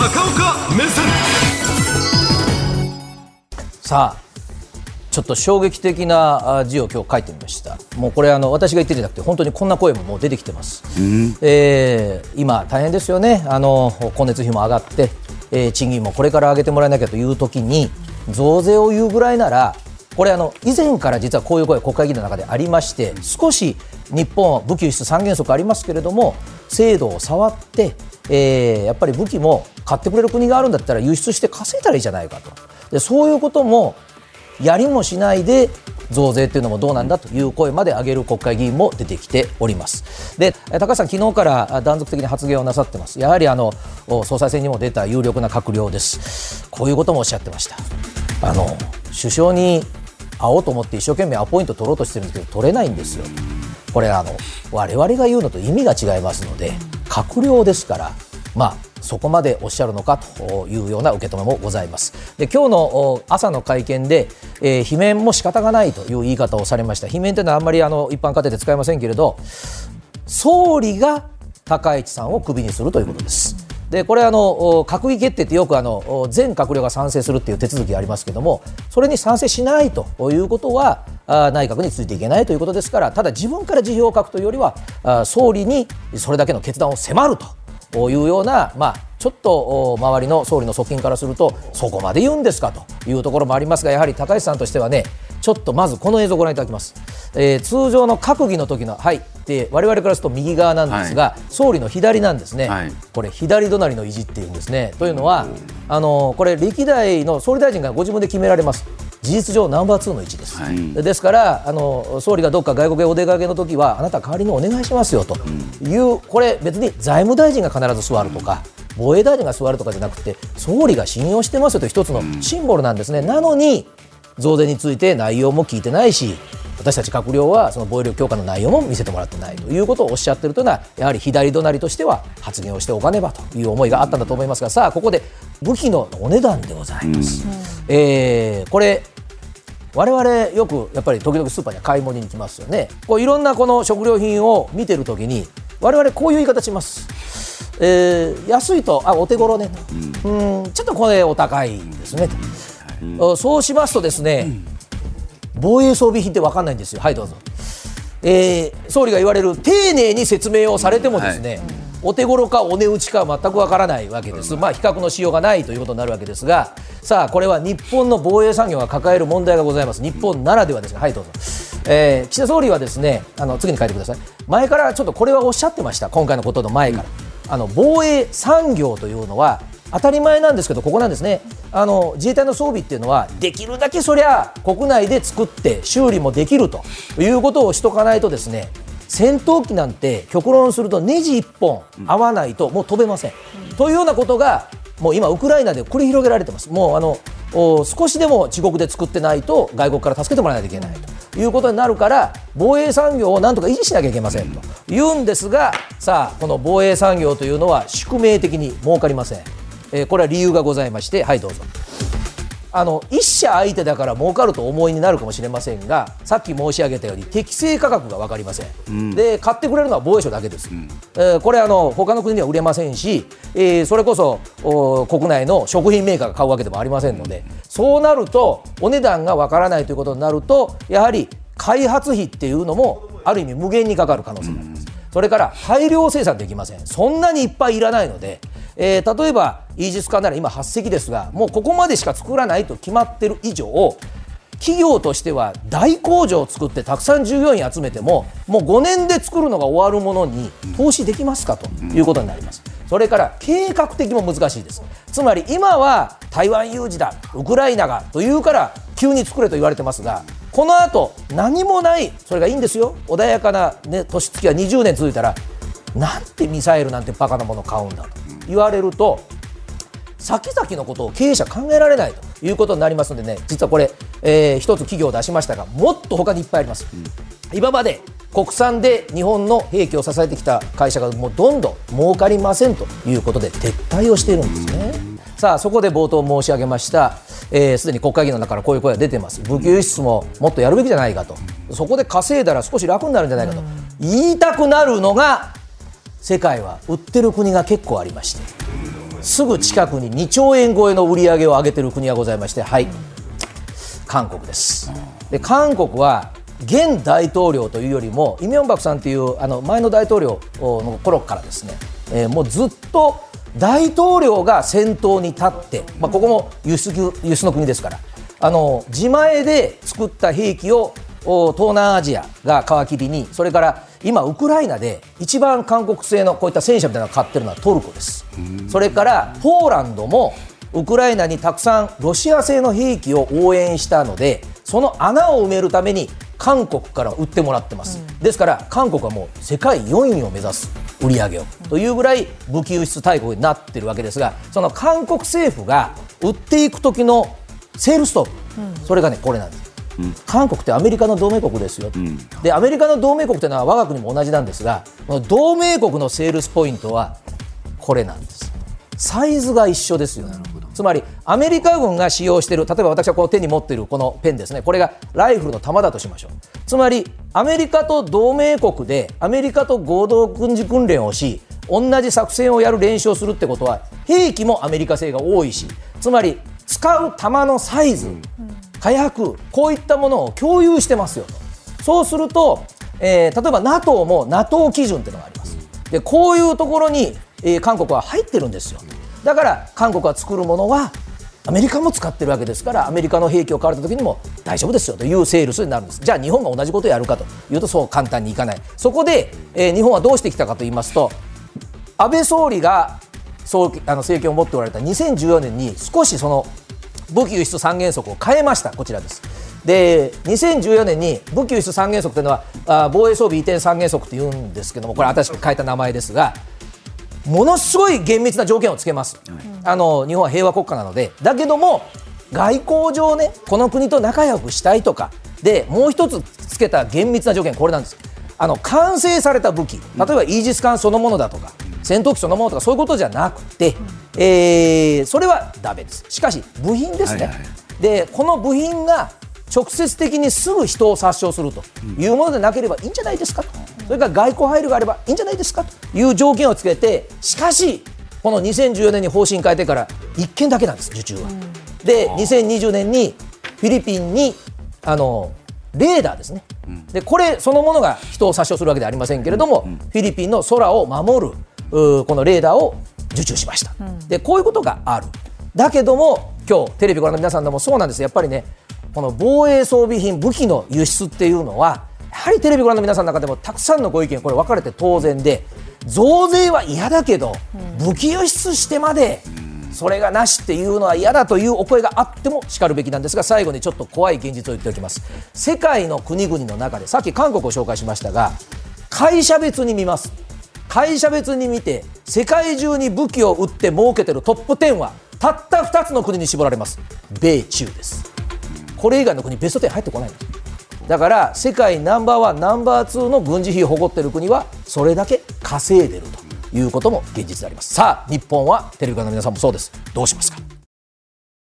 高岡目線。さあちょっと衝撃的なあ字を今日書いてみました。もうこれあの私が言ってるんじゃなくて本当にこんな声ももう出てきてます、えー今大変ですよね。あの光熱費も上がって、えー賃金もこれから上げてもらえなきゃという時に増税を言うぐらいならこれあの以前から実はこういう声国会議員の中でありまして少し日本は武器輸出三原則ありますけれども制度を触って、えーやっぱり武器も買ってくれる国があるんだったら輸出して稼いだらいいじゃないかとでそういうこともやりもしないで増税っていうのもどうなんだという声まで上げる国会議員も出てきております。で、高橋さん、昨日から断続的に発言をなさってます。やはりあの総裁選にも出た有力な閣僚です。こういうこともおっしゃってました。あの首相に会おうと思って一生懸命アポイント取ろうとしてるんですけど取れないんですよ。これあの我々が言うのと意味が違いますので閣僚ですからまあそこまでおっしゃるのかというような受け止めもございます。で今日の朝の会見で、えー罷免も仕方がないという言い方をされました。罷免というのはあんまりあの一般家庭で使いませんけれど、総理が高市さんをクビにするということです。でこれあの閣議決定ってよくあの全閣僚が賛成するっていう手続きがありますけどもそれに賛成しないということは内閣についていけないということですからただ自分から辞表を書くというよりは総理にそれだけの決断を迫るというような、まあ、ちょっとお周りの総理の側近からするとそこまで言うんですかというところもありますがやはり高市さんとしてはねちょっとまずこの映像をご覧いただきます、えー通常の閣議の時のはいで我々からすると右側なんですが、総理の左なんですね、はい。これ左隣の意地っていうんですね。というのはあのこれ歴代の総理大臣がご自分で決められます事実上ナンバー2の位置です、はい。ですからあの総理がどっか外国へお出かけの時はあなた代わりにお願いしますよと。いう、これ別に財務大臣が必ず座るとか、防衛大臣が座るとかじゃなくて総理が信用してますよという一つのシンボルなんですね、なのに増税について内容も聞いてないし私たち閣僚はその防衛力強化の内容も見せてもらってない。ということをおっしゃっているというのはやはり左隣としては発言をしておかねばという思いがあったんだと思いますがさあここで武器のお値段でございます。えーこれ我々よくやっぱり時々スーパーには買い物に行きますよね。こういろんなこの食料品を見てるときに我々こういう言い方します、えー安いとあお手頃ね。と、うん、ちょっとこれお高いですね。と、そうしますとですね、防衛装備品って分かんないんですよ。はいどうぞ、えー総理が言われる丁寧に説明をされてもですね、お手頃かお値打ちかは全くわからないわけです、まあ、比較のしようがないということになるわけですが、さあ、これは日本の防衛産業が抱える問題がございます、日本ならではですが、はい、どうぞ、えー岸田総理はですねあの次に書いてください、前からちょっとこれはおっしゃってました、今回のことの前から。あの防衛産業というのは当たり前なんですけどここなんですね。あの自衛隊の装備っていうのはできるだけそりゃ国内で作って修理もできるということをしとかないとですね戦闘機なんて極論するとネジ1本合わないともう飛べません、というようなことがもう今ウクライナで繰り広げられてます。もうあのお少しでも自国で作ってないと外国から助けてもらわないといけないということになるから防衛産業をなんとか維持しなきゃいけませんと言うんですがさあこの防衛産業というのは宿命的に儲かりません、えーこれは理由がございましてはいどうぞあの一社相手だから儲かるとお思いになるかもしれませんがさっき申し上げたように適正価格が分かりません、で買ってくれるのは防衛省だけです、えーこれあの他の国には売れませんし、えーそれこそお国内の食品メーカーが買うわけでもありませんのでそうなるとお値段が分からないということになるとやはり開発費っていうのもある意味無限にかかる可能性があります、それから大量生産できません。そんなにいっぱいいらないので、えー例えばイージス艦なら今8隻ですがもうここまでしか作らないと決まってる以上企業としては大工場を作ってたくさん従業員集めてももう5年で作るのが終わるものに投資できますかということになります。それから計画的も難しいです。つまり今は台湾有事だウクライナがというから急に作れと言われてますがこの後何もないそれがいいんですよ。穏やかな、ね、年月が20年続いたらなんてミサイルなんてバカなもの買うんだと。言われると先々のことを経営者考えられないということになりますのでね実はこれ、えー一つ企業を出しましたがもっと他にいっぱいあります、今まで国産で日本の兵器を支えてきた会社がもうどんどん儲かりませんということで撤退をしているんですね。さあそこで冒頭申し上げましたすで、に国会議員の中からこういう声が出てます。武器輸出ももっとやるべきじゃないかと。そこで稼いだら少し楽になるんじゃないかと。言いたくなるのが世界は売ってる国が結構ありましてすぐ近くに2兆円超えの売り上げを上げてる国がございましてはい。韓国です。で韓国は現大統領というよりもイ・ミョンバクさんというあの前の大統領の頃からですね、えー、もうずっと大統領が先頭に立って、まあ、ここも輸出輸出の国ですからあの自前で作った兵器を東南アジアが皮切りにそれから今、ウクライナで一番韓国製のこういった戦車みたいなのを買ってるのはトルコです。それからポーランドもウクライナにたくさんロシア製の兵器を応援したのでその穴を埋めるために韓国から売ってもらってます、うん、ですから韓国はもう世界4位を目指す売り上げを、というぐらい武器輸出大国になってるわけですがその韓国政府が売っていく時のセールストップ、うん、それがねこれなんです。韓国ってアメリカの同盟国ですよ、うん、でアメリカの同盟国というのは我が国も同じなんですが同盟国のセールスポイントはこれなんです。サイズが一緒ですよ。ねつまりアメリカ軍が使用している例えば私はこう手に持っているこのペンですね。これがライフルの弾だとしましょう。つまりアメリカと同盟国でアメリカと合同軍事訓練をし同じ作戦をやる練習をするってことは兵器もアメリカ製が多いしつまり使う弾のサイズ、火薬こういったものを共有してますよと。そうすると、えー、例えば NATO も NATO 基準っていうのがあります。でこういうところに、えー、韓国は入ってるんですよ。だから韓国が作るものはアメリカも使ってるわけですからアメリカの兵器を買われた時にも大丈夫ですよと。いうセールスになるんです。じゃあ日本が同じことをやるかと。いうとそう簡単にいかない。そこで、えー、日本はどうしてきたかと言いますと安倍総理がそうあの政権を持っておられた2014年に少しその武器輸出三原則を変えました。こちらです。で2014年に武器輸出三原則というのはあ防衛装備移転三原則というんですけどもこれ新しく変えた名前ですがものすごい厳密な条件をつけます、あの日本は平和国家なのでだけども外交上ねこの国と仲良くしたいとかでもう一つつけた厳密な条件これなんです。あの完成された武器例えばイージス艦そのものだとか戦闘機そのものとかそういうことじゃなくて、えー、それはだめです。しかし部品ですね、はいはい、でこの部品が直接的にすぐ人を殺傷するというものでなければいいんじゃないですかと、それから外交配慮があればいいんじゃないですかという条件をつけて、しかし、この2014年に方針変えてから1件だけなんです、受注は。で、2020年にフィリピンにあのレーダーですね、でこれそのものが人を殺傷するわけではありませんけれども、フィリピンの空を守るこのレーダーを受注しました、でこういうことがある。だけども今日テレビご覧の皆さんでもそうなんですやっぱりねこの防衛装備品、武器の輸出っていうのは、やはりテレビご覧の皆さんの中でもたくさんのご意見、これ分かれて当然で、増税は嫌だけど、武器輸出してまで、それがなしっていうのは嫌だというお声があってもしかるべきなんですが、最後にちょっと怖い現実を言っておきます。世界の国々の中で、さっき韓国を紹介しましたが、会社別に見ます。会社別に見て、世界中に武器を売って儲けてるトップ10は、たった2つの国に絞られます。米中です。これ以外の国ベスト10入ってこないんですだから世界ナンバーワンナンバーツーの軍事費を誇っている国はそれだけ稼いでるということも現実でありますさあ日本はテレビ側の皆さんもそうですどうしますか？